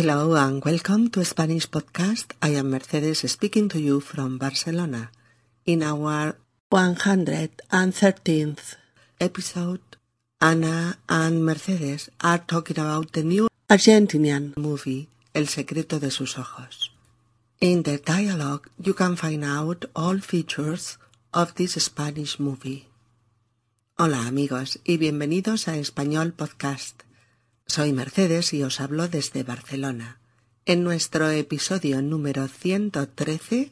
Hello and welcome to Spanish Podcast. I am Mercedes speaking to you from Barcelona. In our 113th episode, Ana and Mercedes are talking about the new Argentinian movie El secreto de sus ojos. In the dialogue, you can find out all features of this Spanish movie. Hola amigos y bienvenidos a Español Podcast. Soy Mercedes y os hablo desde Barcelona. En nuestro episodio número 113,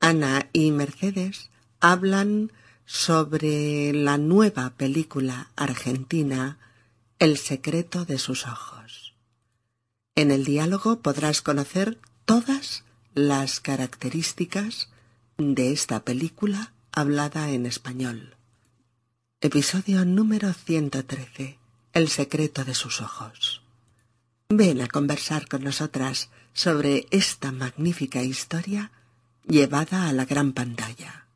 Ana y Mercedes hablan sobre la nueva película argentina El secreto de sus ojos. En el diálogo podrás conocer todas las características de esta película hablada en español. Episodio número 113 el secreto de sus ojos. Ven a conversar con nosotras sobre esta magnífica historia llevada a la gran pantalla.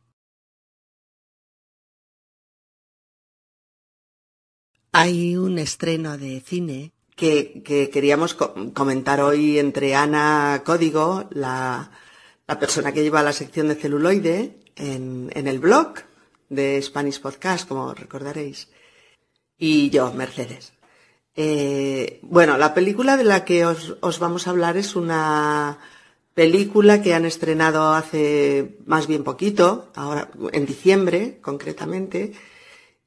Hay un estreno de cine que, queríamos comentar hoy entre Ana Código, la, persona que lleva la sección de celuloide en, en el blog de Spanish Podcast, como recordaréis y yo, Mercedes. Eh, bueno, la película de la que os, os, vamos a hablar es una película que han estrenado hace más bien poquito, ahora en diciembre concretamente.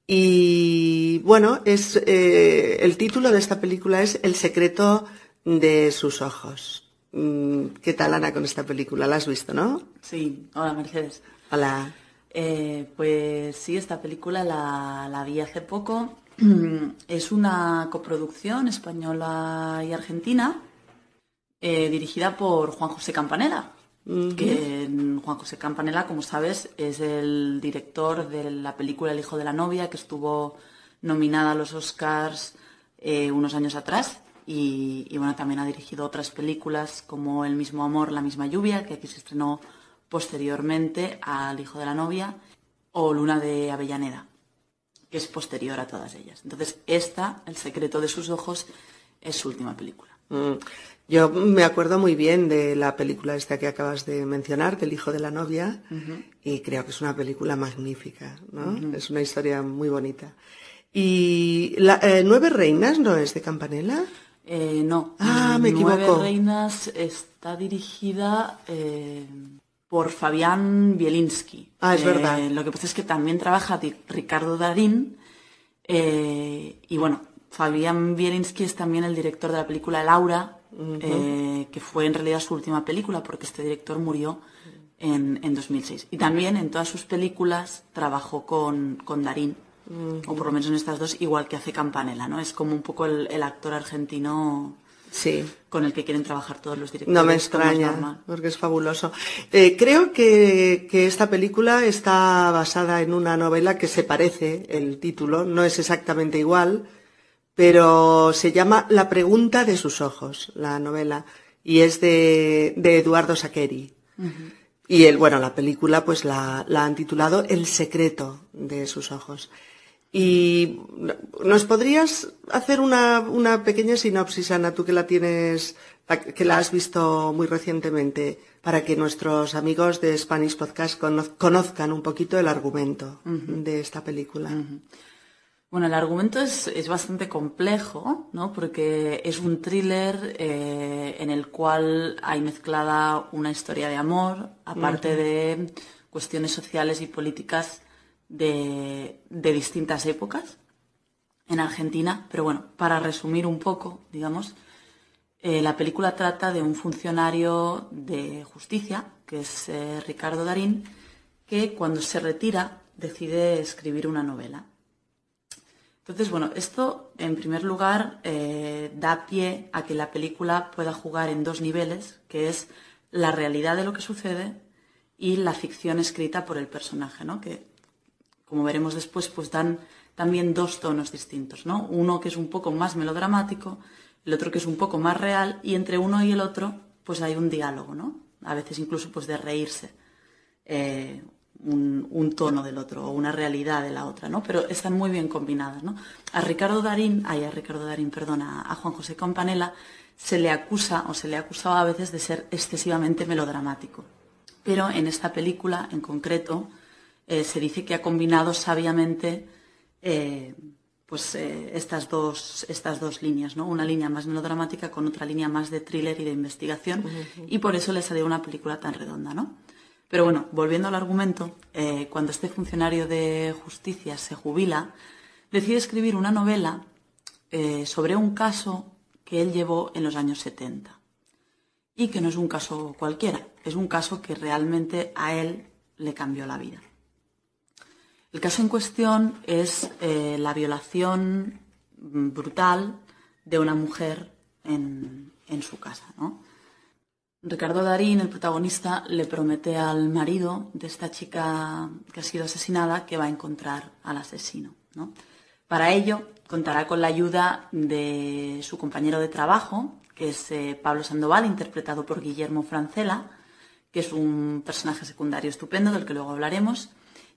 Y bueno, es eh, el título de esta película es El secreto de sus ojos. Mm, ¿Qué tal, Ana, con esta película? ¿La has visto, no? Sí. Hola, Mercedes. Hola. Eh, pues sí, esta película la, la vi hace poco es una coproducción española y argentina eh, dirigida por Juan José Campanella. Que Juan José Campanella, como sabes, es el director de la película El hijo de la novia, que estuvo nominada a los Oscars eh, unos años atrás. Y, y, bueno, también ha dirigido otras películas como El mismo amor, La misma lluvia, que aquí se estrenó posteriormente al hijo de la novia, o Luna de Avellaneda que es posterior a todas ellas. Entonces, esta, El secreto de sus ojos, es su última película. Mm. Yo me acuerdo muy bien de la película esta que acabas de mencionar, del hijo de la novia, y creo que es una película magnífica, ¿no? Es una historia muy bonita. ¿Y la, eh, Nueve Reinas no es de Campanella? Eh, no. Ah, me equivoco. Nueve Reinas está dirigida... Eh, por Fabián Bielinski. Ah, es verdad. Eh, lo que pasa es que también trabaja Ricardo Darín. Eh, y bueno, Fabián Bielinski es también el director de la película Laura, eh, que fue en realidad su última película, porque este director murió en, 2006. Y también en todas sus películas trabajó con, con Darín, o por lo menos en estas dos, igual que hace Campanella, ¿no? Es como un poco el actor argentino sí. con el que quieren trabajar todos los directores. No me extraña, porque es fabuloso. Eh, creo que, esta película está basada en una novela que se parece, el título, no es exactamente igual, pero se llama La pregunta de sus ojos, la novela, y es de, Eduardo Saqueri. Y el, bueno, la película pues la, la han titulado El secreto de sus ojos. Y nos podrías hacer una, una, pequeña sinopsis, Ana, tú que la tienes, que la has visto muy recientemente, para que nuestros amigos de Spanish Podcast conozcan un poquito el argumento de esta película. Bueno, el argumento es, es, bastante complejo, ¿no? Porque es un thriller eh, en el cual hay mezclada una historia de amor, aparte de cuestiones sociales y políticas de, distintas épocas en Argentina, pero bueno, para resumir un poco, digamos, eh, la película trata de un funcionario de justicia, que es eh, Ricardo Darín, que cuando se retira decide escribir una novela. Entonces, bueno, esto en primer lugar eh, da pie a que la película pueda jugar en dos niveles, que es la realidad de lo que sucede y la ficción escrita por el personaje, ¿no? Que como veremos después, pues dan también dos tonos distintos, ¿no? Uno que es un poco más melodramático, el otro que es un poco más real, y entre uno y el otro, pues hay un diálogo, ¿no? A veces incluso pues de reírse. Eh, un, tono del otro o una realidad de la otra, ¿no? Pero están muy bien combinadas, ¿no? A Ricardo Darín, ay, a Ricardo Darín, perdona, a Juan José Campanella se le acusa o se le acusaba a veces de ser excesivamente melodramático. Pero en esta película en concreto eh, se dice que ha combinado sabiamente eh, pues, eh, estas, dos, estas dos líneas, ¿no? una línea más melodramática con otra línea más de thriller y de investigación, y por eso le salió una película tan redonda. ¿no? Pero bueno, volviendo al argumento, cuando este funcionario de justicia se jubila, decide escribir una novela sobre un caso que él llevó en los años 70 y que no es un caso cualquiera, es un caso que realmente a él le cambió la vida. El caso en cuestión es eh, la violación brutal de una mujer en, su casa. Ricardo Darín, el protagonista, le promete al marido de esta chica que ha sido asesinada que va a encontrar al asesino. Para ello, contará con la ayuda de su compañero de trabajo, que es eh, Pablo Sandoval, interpretado por Guillermo Francela, que es un personaje secundario estupendo del que luego hablaremos,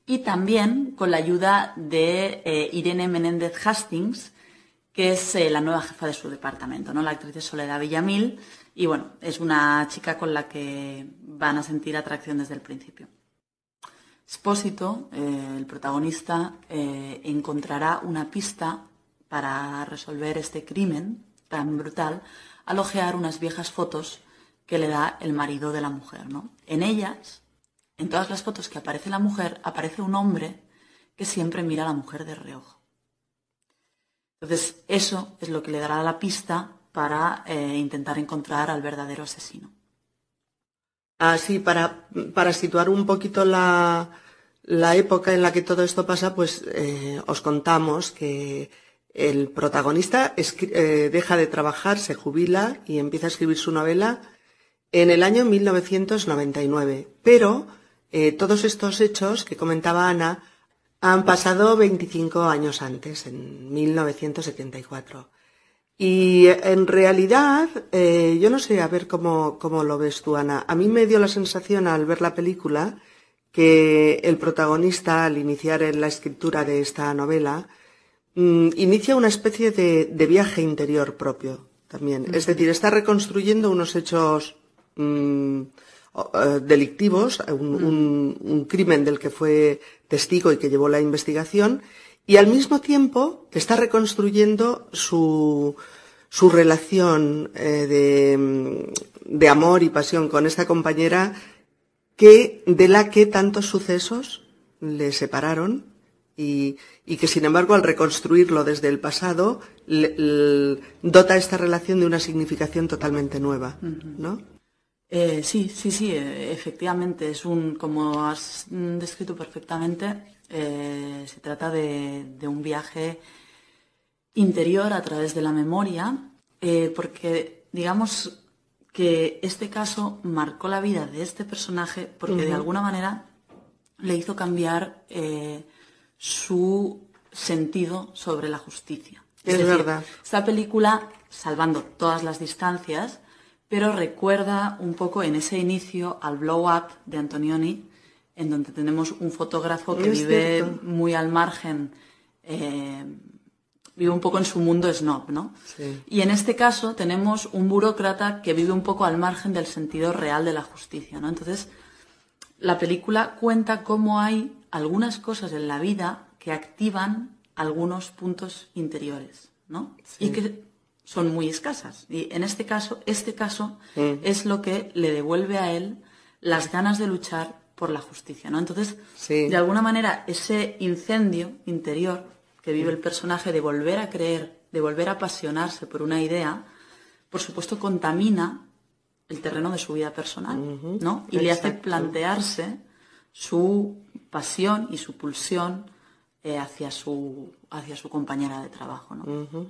y también con la ayuda de eh, Irene Menéndez Hastings, que es eh, la nueva jefa de su departamento, ¿no? la actriz de Soledad Villamil, y bueno, es una chica con la que van a sentir atracción desde el principio. Spósito, eh, el protagonista, encontrará una pista para resolver este crimen tan brutal al ojear unas viejas fotos que le da el marido de la mujer. ¿no? En ellas en todas las fotos que aparece la mujer, aparece un hombre que siempre mira a la mujer de reojo. Entonces, eso es lo que le dará la pista para eh, intentar encontrar al verdadero asesino. Así, para, para situar un poquito la, época en la que todo esto pasa, pues eh, os contamos que el protagonista eh, deja de trabajar, se jubila y empieza a escribir su novela en el año 1999. Pero eh, todos estos hechos que comentaba Ana han pasado 25 años antes, en 1974. Y en realidad, eh, yo no sé, a ver cómo, cómo lo ves tú, Ana. A mí me dio la sensación al ver la película que el protagonista, al iniciar en la escritura de esta novela, mm, inicia una especie de, viaje interior propio también. Es decir, está reconstruyendo unos hechos mm, eh, delictivos, un, crimen del que fue testigo y que llevó la investigación, y al mismo tiempo está reconstruyendo su, su relación eh, de, amor y pasión con esta compañera que, de la que tantos sucesos le separaron y, que sin embargo al reconstruirlo desde el pasado dota esta relación de una significación totalmente nueva, ¿no? Eh, sí, sí, sí, eh, efectivamente. Es un, como has descrito perfectamente, eh, se trata de, un viaje interior a través de la memoria, porque digamos que este caso marcó la vida de este personaje porque de alguna manera le hizo cambiar su sentido sobre la justicia. Es, verdad. Esta película, salvando todas las distancias, pero recuerda un poco en ese inicio al Blow Up de Antonioni, en donde tenemos un fotógrafo que vive muy al margen, eh, vive un poco en su mundo snob, ¿no? Y en este caso tenemos un burócrata que vive un poco al margen del sentido real de la justicia, ¿no? Entonces, la película cuenta cómo hay algunas cosas en la vida que activan algunos puntos interiores, ¿no? Y que son muy escasas. Y en este caso, este caso mm. es lo que le devuelve a él las ganas de luchar por la justicia, ¿no? Entonces, de alguna manera, ese incendio interior que vive el personaje de volver a creer, de volver a apasionarse por una idea, por supuesto contamina el terreno de su vida personal, ¿no? Y le hace plantearse su pasión y su pulsión eh, hacia, su, hacia su compañera de trabajo, ¿no?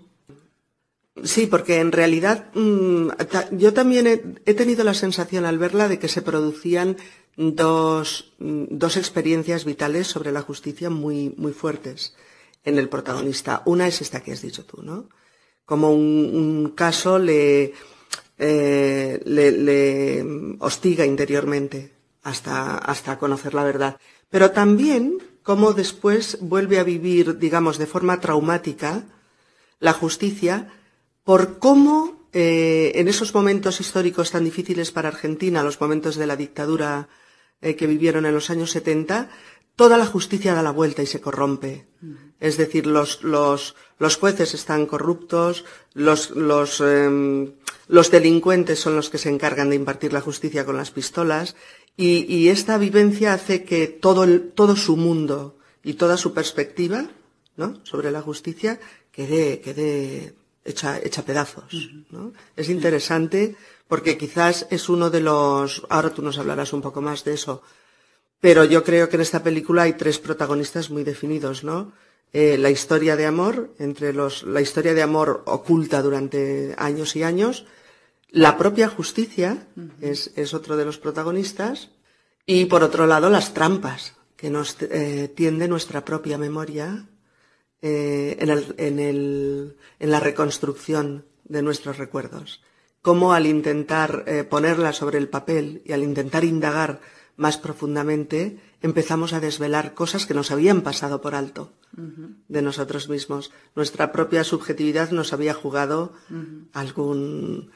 Sí, porque en realidad mm, yo también he, tenido la sensación al verla de que se producían dos, mm, dos experiencias vitales sobre la justicia muy, muy fuertes en el protagonista. Una es esta que has dicho tú, ¿no? Como un, caso le, eh, le, le, hostiga interiormente hasta, hasta conocer la verdad. Pero también como después vuelve a vivir, digamos, de forma traumática la justicia por cómo eh, en esos momentos históricos tan difíciles para Argentina, los momentos de la dictadura eh, que vivieron en los años 70, toda la justicia da la vuelta y se corrompe. Es decir, los, los, los jueces están corruptos, los, los, em, los, delincuentes son los que se encargan de impartir la justicia con las pistolas y, y esta vivencia hace que todo, el, todo su mundo y toda su perspectiva ¿no? sobre la justicia quede, quede hecha, hecha pedazos. ¿no? Es interesante porque quizás es uno de los, ahora tú nos hablarás un poco más de eso, pero yo creo que en esta película hay tres protagonistas muy definidos, ¿no? Eh, la historia de amor, entre los, la historia de amor oculta durante años y años, la propia justicia es, es, otro de los protagonistas, y por otro lado las trampas que nos eh, tiende nuestra propia memoria eh, en, el, en, el, en, la reconstrucción de nuestros recuerdos. Cómo al intentar eh, ponerla sobre el papel y al intentar indagar más profundamente, empezamos a desvelar cosas que nos habían pasado por alto de nosotros mismos. Nuestra propia subjetividad nos había jugado algún,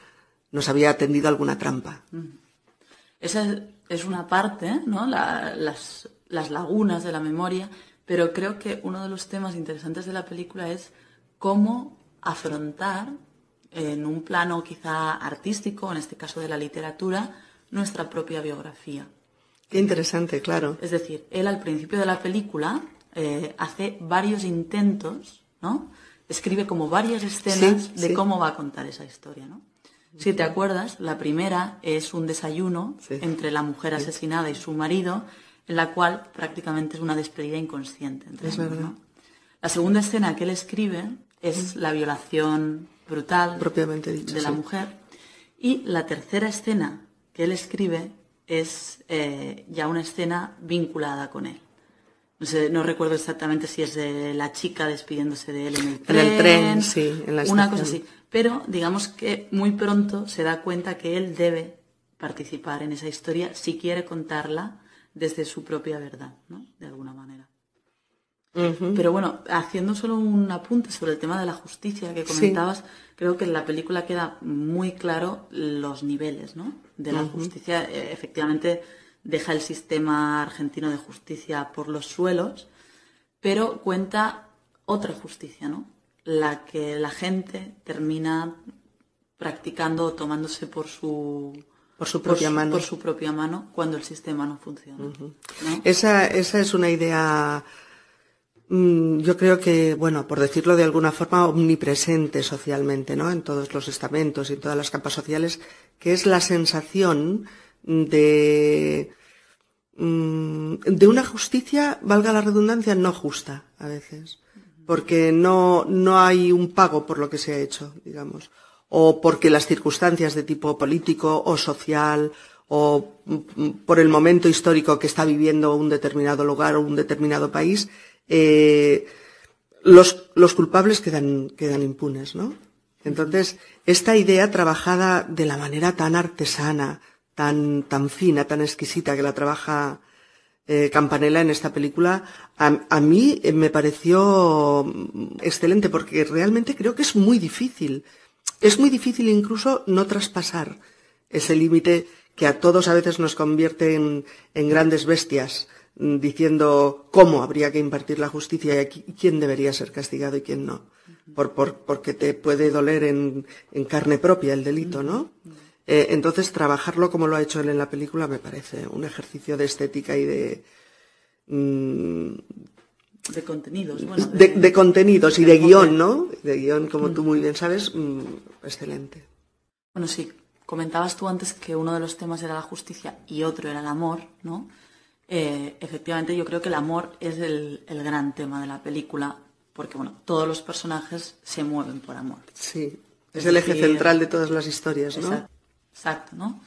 nos había tendido alguna trampa. Esa es una parte, ¿no? las, las lagunas de la memoria, pero creo que uno de los temas interesantes de la película es cómo afrontar en un plano quizá artístico, en este caso de la literatura, nuestra propia biografía. Qué interesante, claro. Es decir, él al principio de la película eh, hace varios intentos, ¿no? Escribe como varias escenas de cómo va a contar esa historia, ¿no? Si te acuerdas, la primera es un desayuno entre la mujer asesinada y su marido, en la cual prácticamente es una despedida inconsciente. Entre es verdad. La segunda escena que él escribe es la violación brutal Propiamente dicho, de la mujer. Y la tercera escena que él escribe es eh, ya una escena vinculada con él. No, sé, no recuerdo exactamente si es de la chica despidiéndose de él en el tren. En el tren, sí, en la Una cosa así. Pero digamos que muy pronto se da cuenta que él debe participar en esa historia si quiere contarla desde su propia verdad, ¿no? De alguna manera. Pero bueno, haciendo solo un apunte sobre el tema de la justicia que comentabas, creo que en la película queda muy claro los niveles ¿no? de la justicia. Eh, efectivamente, deja el sistema argentino de justicia por los suelos, pero cuenta otra justicia, ¿no? La que la gente termina practicando o tomándose por su por su propia mano por su propia mano cuando el sistema no funciona. Esa, esa es una idea Mm, yo creo que, bueno, por decirlo de alguna forma, omnipresente socialmente, ¿no? En todos los estamentos y en todas las capas sociales, que es la sensación de, mm, de una justicia, valga la redundancia, no justa, a veces. Porque no, no hay un pago por lo que se ha hecho, digamos. O porque las circunstancias de tipo político o social o mm, por el momento histórico que está viviendo un determinado lugar o un determinado país, eh, los, culpables quedan, impunes, ¿no? Entonces, esta idea trabajada de la manera tan artesana, tan, fina, tan exquisita que la trabaja eh, Campanella en esta película, a, a, mí me pareció excelente porque realmente creo que es muy difícil. Es muy difícil incluso no traspasar ese límite que a todos a veces nos convierte en, en grandes bestias diciendo cómo habría que impartir la justicia y quién debería ser castigado y quién no. Por, por, porque te puede doler en, en, carne propia el delito, ¿no? Eh, entonces, trabajarlo como lo ha hecho él en la película me parece un ejercicio de estética y de. De contenidos, bueno. De, de, de contenidos y de guion, ¿no? De guion, como tú muy bien sabes, mm, excelente. Bueno, sí, comentabas tú antes que uno de los temas era la justicia y otro era el amor, ¿no? Eh, efectivamente yo creo que el amor es el, gran tema de la película, porque bueno, todos los personajes se mueven por amor. Sí, es, el eje central de todas las historias, ¿no? Exacto, ¿no?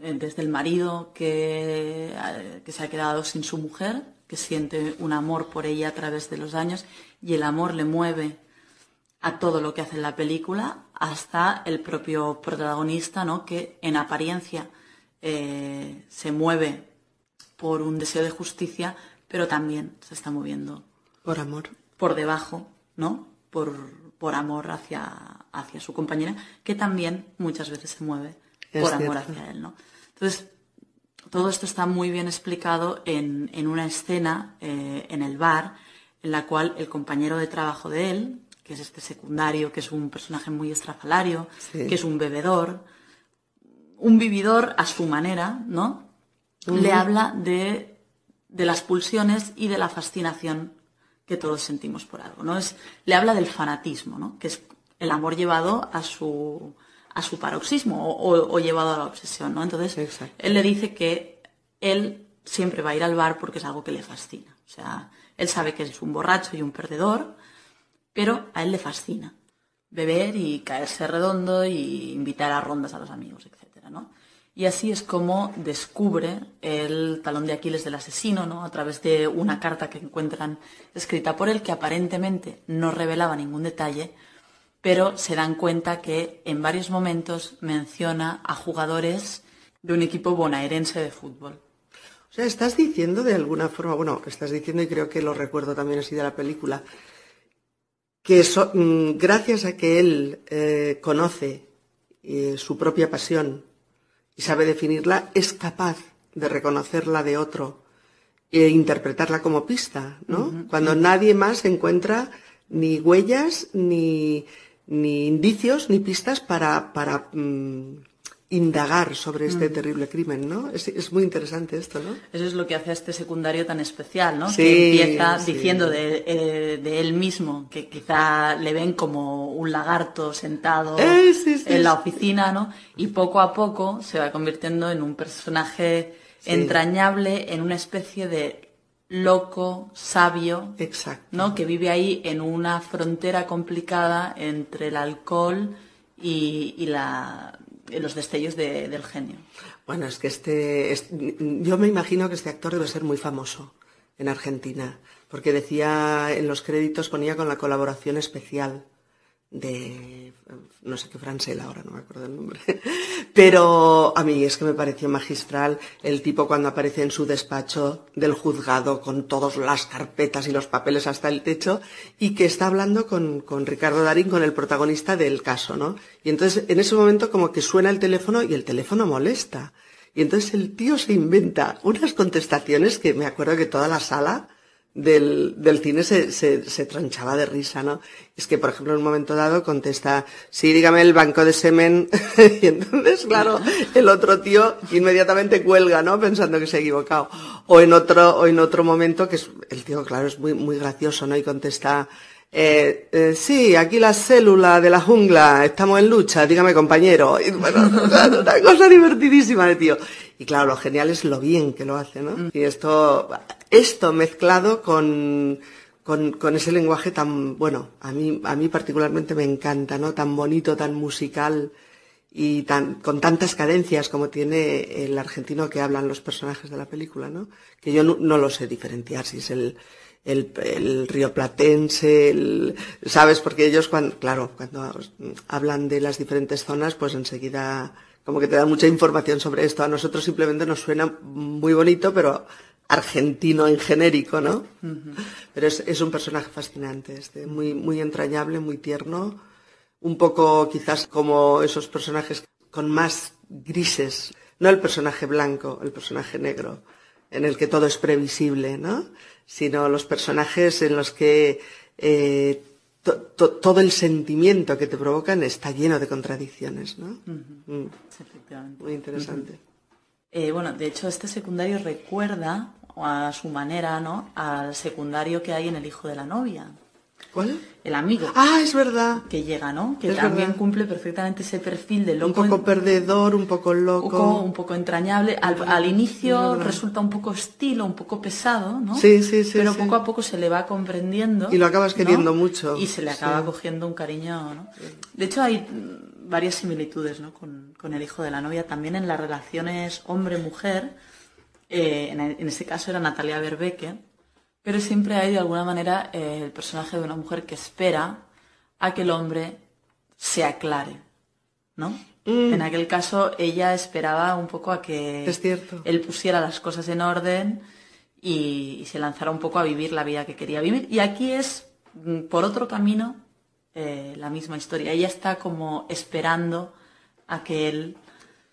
Eh, desde el marido que, eh, que se ha quedado sin su mujer, que siente un amor por ella a través de los años, y el amor le mueve a todo lo que hace en la película, hasta el propio protagonista, ¿no? Que en apariencia se mueve por un deseo de justicia, pero también se está moviendo. Por amor. Por debajo, ¿no? Por, por amor hacia, hacia su compañera, que también muchas veces se mueve por amor hacia él, ¿no? Entonces, todo esto está muy bien explicado en, una escena eh, en el bar, en la cual el compañero de trabajo de él, que es este secundario, que es un personaje muy estrafalario, que es un bebedor, un vividor a su manera, ¿no? Le habla de, de, las pulsiones y de la fascinación que todos sentimos por algo, ¿no? Es, le habla del fanatismo, ¿no? Que es el amor llevado a su, a su paroxismo o, llevado a la obsesión, ¿no? Entonces, él le dice que él siempre va a ir al bar porque es algo que le fascina. O sea, él sabe que es un borracho y un perdedor, pero a él le fascina beber y caerse redondo y invitar a rondas a los amigos, etcétera, ¿no? Y así es como descubre el talón de Aquiles del asesino, ¿no? A través de una carta que encuentran escrita por él que aparentemente no revelaba ningún detalle, pero se dan cuenta que en varios momentos menciona a jugadores de un equipo bonaerense de fútbol. O sea, estás diciendo de alguna forma, bueno, estás diciendo y creo que lo recuerdo también así de la película, que mm, gracias a que él eh, conoce eh, su propia pasión y sabe definirla, es capaz de reconocerla de otro e interpretarla como pista, ¿no? Cuando nadie más encuentra ni huellas, ni, ni indicios, ni pistas para, para mm, indagar sobre este mm. terrible crimen, ¿no? Es, muy interesante esto, ¿no? Eso es lo que hace a este secundario tan especial, ¿no? que empieza diciendo eh, de, él mismo que quizá le ven como un lagarto sentado eh, en la oficina, ¿no? Y poco a poco se va convirtiendo en un personaje entrañable, en una especie de loco, sabio, Exacto. ¿no? Que vive ahí en una frontera complicada entre el alcohol y la los destellos del genio. Bueno, es que este, yo me imagino que este actor debe ser muy famoso en Argentina, porque decía en los créditos ponía con la colaboración especial de no sé qué Francela ahora, no me acuerdo el nombre. Pero a mí es que me pareció magistral el tipo cuando aparece en su despacho del juzgado con todas las carpetas y los papeles hasta el techo y que está hablando con, con Ricardo Darín, con el protagonista del caso, ¿no? Y entonces en ese momento como que suena el teléfono y el teléfono molesta. Y entonces el tío se inventa unas contestaciones que me acuerdo que toda la sala del, del cine se, se, se, tranchaba de risa, ¿no? Es que, por ejemplo, en un momento dado contesta, sí, dígame el banco de semen, y entonces, claro, el otro tío inmediatamente cuelga, ¿no? Pensando que se ha equivocado. O en otro, o en otro momento, que es, el tío, claro, es muy, muy gracioso, ¿no? Y contesta, eh, eh, sí, aquí la célula de la jungla, estamos en lucha, dígame compañero. Y, bueno, una cosa divertidísima de tío. Y claro, lo genial es lo bien que lo hace, ¿no? Y esto, esto mezclado con, con, con, ese lenguaje tan, bueno, a mí, a mí particularmente me encanta, ¿no? Tan bonito, tan musical y tan, con tantas cadencias como tiene el argentino que hablan los personajes de la película, ¿no? Que yo no, no lo sé diferenciar si es el, el, el río platense, el, ¿sabes? Porque ellos, cuando, claro, cuando hablan de las diferentes zonas, pues enseguida como que te dan mucha información sobre esto. A nosotros simplemente nos suena muy bonito, pero argentino en genérico, ¿no? Pero es, es, un personaje fascinante, este, muy, muy entrañable, muy tierno, un poco quizás como esos personajes con más grises, no el personaje blanco, el personaje negro, en el que todo es previsible, ¿no? Sino los personajes en los que eh, todo el sentimiento que te provocan está lleno de contradicciones, ¿no? Mm. Efectivamente. Muy interesante. Eh, bueno, de hecho, este secundario recuerda a su manera, ¿no? Al secundario que hay en El hijo de la novia. ¿Cuál? El amigo. Ah, es verdad. Que llega, ¿no? Que también cumple perfectamente ese perfil de loco. Un poco perdedor, un poco loco. Un poco, entrañable. Al, inicio resulta un poco estilo, un poco pesado, ¿no? Sí, sí, sí. Pero poco a poco se le va comprendiendo. Y lo acabas queriendo mucho. Y se le acaba cogiendo un cariño, ¿no? De hecho, hay varias similitudes, ¿no? Con, con el hijo de la novia. También en las relaciones hombre-mujer eh, en, en, este caso era Natalia Berbeque, pero siempre hay de alguna manera eh, el personaje de una mujer que espera a que el hombre se aclare, ¿no? Mm. En aquel caso ella esperaba un poco a que él pusiera las cosas en orden y, se lanzara un poco a vivir la vida que quería vivir. Y aquí es mm, por otro camino eh, la misma historia. Ella está como esperando a que él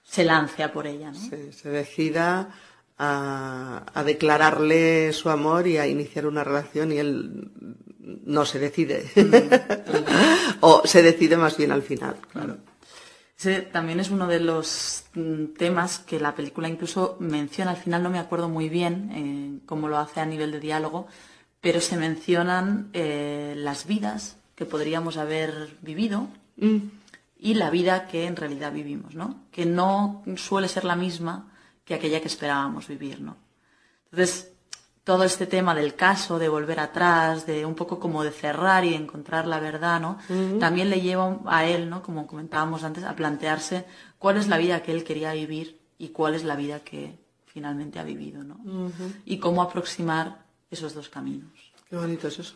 se lance a por ella. ¿no? se decida a, declararle su amor y a iniciar una relación y él no se decide. o se decide más bien al final, claro. Ese también es uno de los mm, temas que la película incluso menciona. Al final no me acuerdo muy bien eh, cómo lo hace a nivel de diálogo, pero se mencionan eh, las vidas que podríamos haber vivido mm. y la vida que en realidad vivimos, ¿no? Que no suele ser la misma que aquella que esperábamos vivir, ¿no? Entonces, todo este tema del caso, de volver atrás, de un poco como de cerrar y encontrar la verdad, ¿no? También le lleva a él, ¿no? Como comentábamos antes, a plantearse cuál es la vida que él quería vivir y cuál es la vida que finalmente ha vivido, ¿no? Y cómo aproximar esos dos caminos. Qué bonito es eso.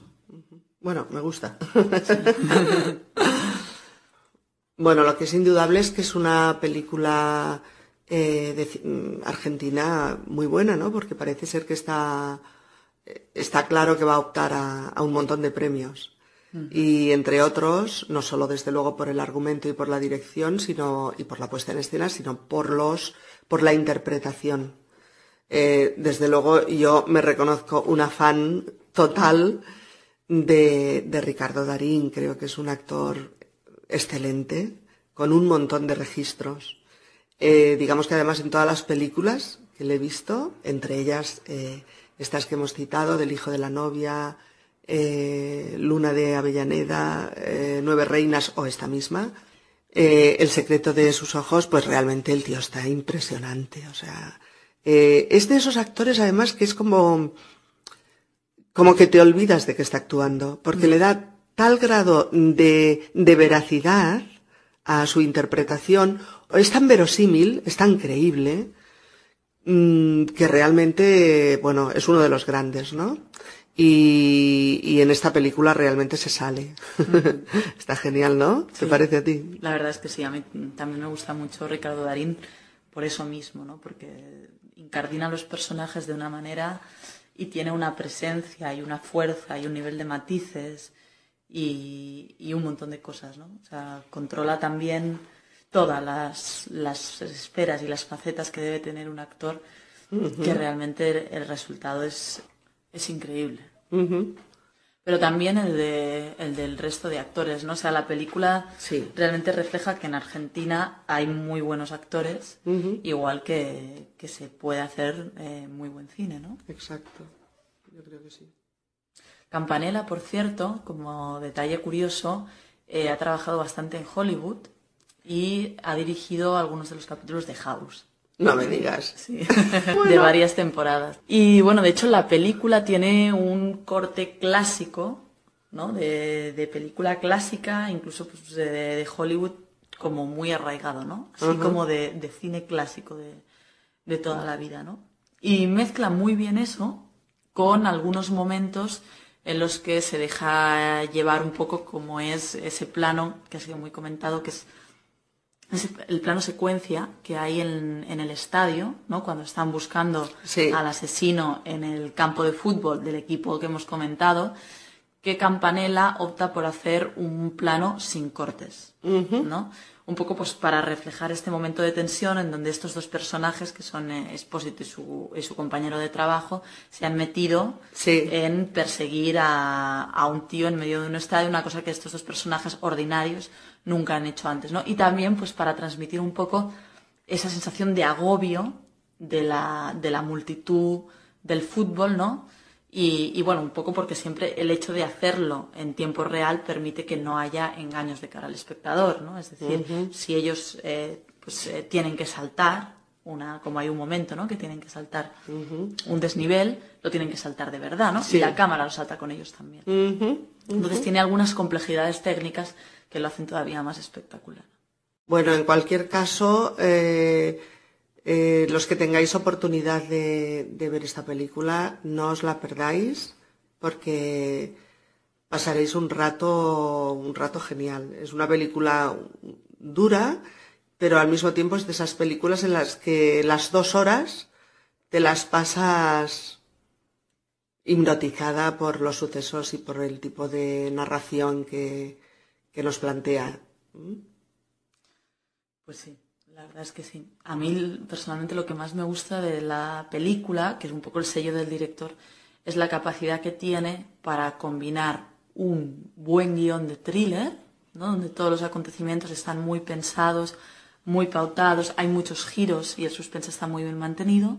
Bueno, me gusta. bueno, lo que es indudable es que es una película eh, de, mm, Argentina muy buena, ¿no? Porque parece ser que está, eh, está claro que va a optar a, un montón de premios. Y entre otros, no solo desde luego por el argumento y por la dirección, sino, y por la puesta en escena, sino por los, por la interpretación. Eh, desde luego, yo me reconozco una fan total de, de Ricardo Darín. Creo que es un actor excelente, con un montón de registros. Eh, digamos que además en todas las películas que le he visto, entre ellas eh, estas que hemos citado, del hijo de la novia, eh, Luna de Avellaneda, Nueve Reinas o esta misma, El secreto de sus ojos, pues realmente el tío está impresionante. O sea, es de esos actores además que es como, como que te olvidas de que está actuando, porque le da tal grado de, de veracidad a su interpretación es tan verosímil, es tan creíble, mm, que realmente, bueno, es uno de los grandes, ¿no? Y, en esta película realmente se sale. Está genial, ¿no? ¿Te parece a ti? La verdad es que sí, a mí también me gusta mucho Ricardo Darín por eso mismo, ¿no? Porque incardina los personajes de una manera y tiene una presencia y una fuerza y un nivel de matices y, y un montón de cosas, ¿no? O sea, controla también todas las, las esferas y las facetas que debe tener un actor, que realmente el, resultado es, es increíble. Pero también el, de, el del resto de actores, ¿no? O sea, la película realmente refleja que en Argentina hay muy buenos actores, igual que, que, se puede hacer eh, muy buen cine, ¿no? Exacto, yo creo que sí. Campanella, por cierto, como detalle curioso, eh, ha trabajado bastante en Hollywood y ha dirigido algunos de los capítulos de House. No me digas. Sí, de varias temporadas. Y bueno, de hecho la película tiene un corte clásico, ¿no? De, película clásica, incluso pues, de, Hollywood, como muy arraigado, ¿no? Así como de, de, cine clásico de, de toda la vida, ¿no? Y mezcla muy bien eso con algunos momentos en los que se deja llevar un poco como es ese plano que ha sido muy comentado, que es el plano secuencia que hay en, el estadio, ¿no? cuando están buscando al asesino en el campo de fútbol del equipo que hemos comentado, que Campanella opta por hacer un plano sin cortes, ¿no? Un poco pues para reflejar este momento de tensión en donde estos dos personajes, que son eh, Espósito y su, compañero de trabajo, se han metido en perseguir a, a, un tío en medio de un estadio, una cosa que estos dos personajes ordinarios nunca han hecho antes, ¿no? Y también, pues, para transmitir un poco esa sensación de agobio de la, de la multitud del fútbol, ¿no? Y, bueno, un poco porque siempre el hecho de hacerlo en tiempo real permite que no haya engaños de cara al espectador, ¿no? Es decir, si ellos eh, pues, eh, tienen que saltar, una, como hay un momento, ¿no? Que tienen que saltar un desnivel, lo tienen que saltar de verdad, ¿no? Y la cámara lo salta con ellos también. Entonces tiene algunas complejidades técnicas que lo hacen todavía más espectacular. Bueno, en cualquier caso, eh, eh, los que tengáis oportunidad de, ver esta película, no os la perdáis, porque pasaréis un rato, un rato genial. Es una película dura, pero al mismo tiempo es de esas películas en las que las dos horas te las pasas hipnotizada por los sucesos y por el tipo de narración que, que nos plantea. Pues sí, la verdad es que sí. A mí personalmente lo que más me gusta de la película, que es un poco el sello del director, es la capacidad que tiene para combinar un buen guion de thriller, donde todos los acontecimientos están muy pensados, muy pautados, hay muchos giros y el suspense está muy bien mantenido,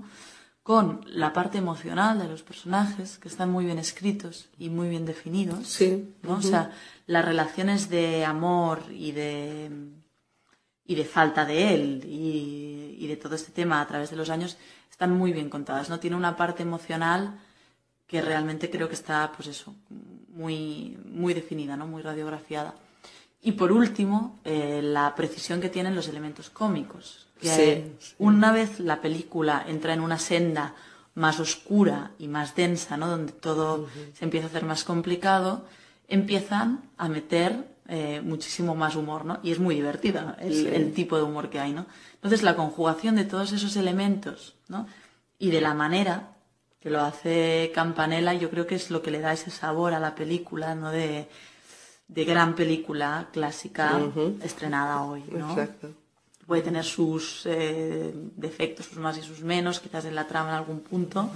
con la parte emocional de los personajes, que están muy bien escritos y muy bien definidos. Sí. O sea, las relaciones de amor y de, y de falta de él y, y, de todo este tema a través de los años están muy bien contadas. ¿no? Tiene una parte emocional que realmente creo que está, pues eso, muy, muy definida, ¿no? muy radiografiada. Y por último, eh, la precisión que tienen los elementos cómicos. Que una vez la película entra en una senda más oscura y más densa, ¿no? donde todo se empieza a hacer más complicado, empiezan a meter eh, muchísimo más humor, ¿no? Y es muy divertida el, el, tipo de humor que hay, ¿no? Entonces la conjugación de todos esos elementos, ¿no? Y de la manera que lo hace Campanella, yo creo que es lo que le da ese sabor a la película, ¿no? De, de gran película clásica estrenada hoy, ¿no? Exacto. Puede tener sus eh, defectos, sus más y sus menos, quizás en la trama en algún punto,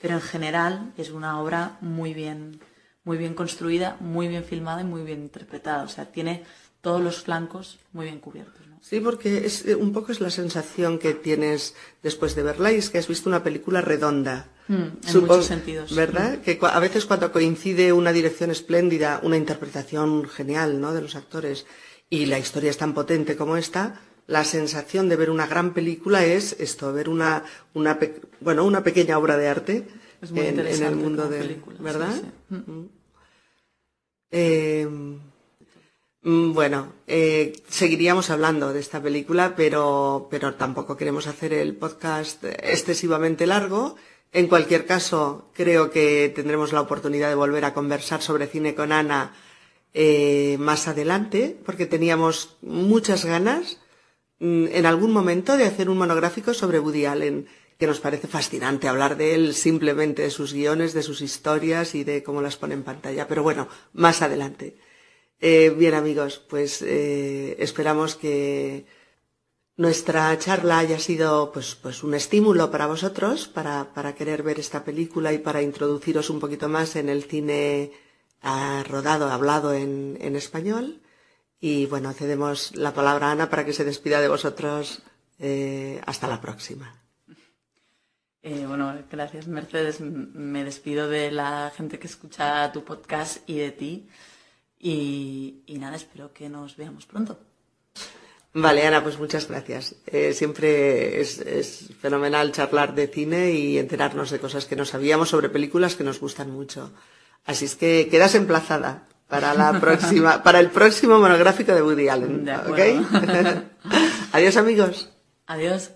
pero en general es una obra muy bien, muy bien construida, muy bien filmada y muy bien interpretada. O sea, tiene todos los flancos muy bien cubiertos. ¿no? Sí, porque es, un poco es la sensación que tienes después de verla y es que has visto una película redonda. Mm, en muchos sentidos. ¿Verdad? Mm. Que a veces cuando coincide una dirección espléndida, una interpretación genial, ¿no? De los actores y la historia es tan potente como esta, la sensación de ver una gran película es esto, ver una, una bueno, una pequeña obra de arte en, en, el mundo de, película, ¿verdad? Sí, sí. Mm. Eh, bueno, eh, seguiríamos hablando de esta película, pero, pero tampoco queremos hacer el podcast excesivamente largo. En cualquier caso, creo que tendremos la oportunidad de volver a conversar sobre cine con Ana eh, más adelante, porque teníamos muchas ganas mm, en algún momento de hacer un monográfico sobre Woody Allen, que nos parece fascinante hablar de él, simplemente de sus guiones, de sus historias y de cómo las pone en pantalla. Pero bueno, más adelante. Eh, bien amigos, pues eh, esperamos que nuestra charla haya sido pues, pues un estímulo para vosotros para, para querer ver esta película y para introduciros un poquito más en el cine uh, rodado, hablado en, en, español. Y bueno, cedemos la palabra a Ana para que se despida de vosotros. Eh, hasta la próxima. Eh, bueno, gracias Mercedes. Me despido de la gente que escucha tu podcast y de ti. Y, y, nada, espero que nos veamos pronto. Vale, Ana, pues muchas gracias. Eh, siempre es, es, fenomenal charlar de cine y enterarnos de cosas que no sabíamos sobre películas que nos gustan mucho. Así es que quedas emplazada para la próxima, para el próximo monográfico de Woody Allen. De ¿ok? Adiós, amigos. Adiós.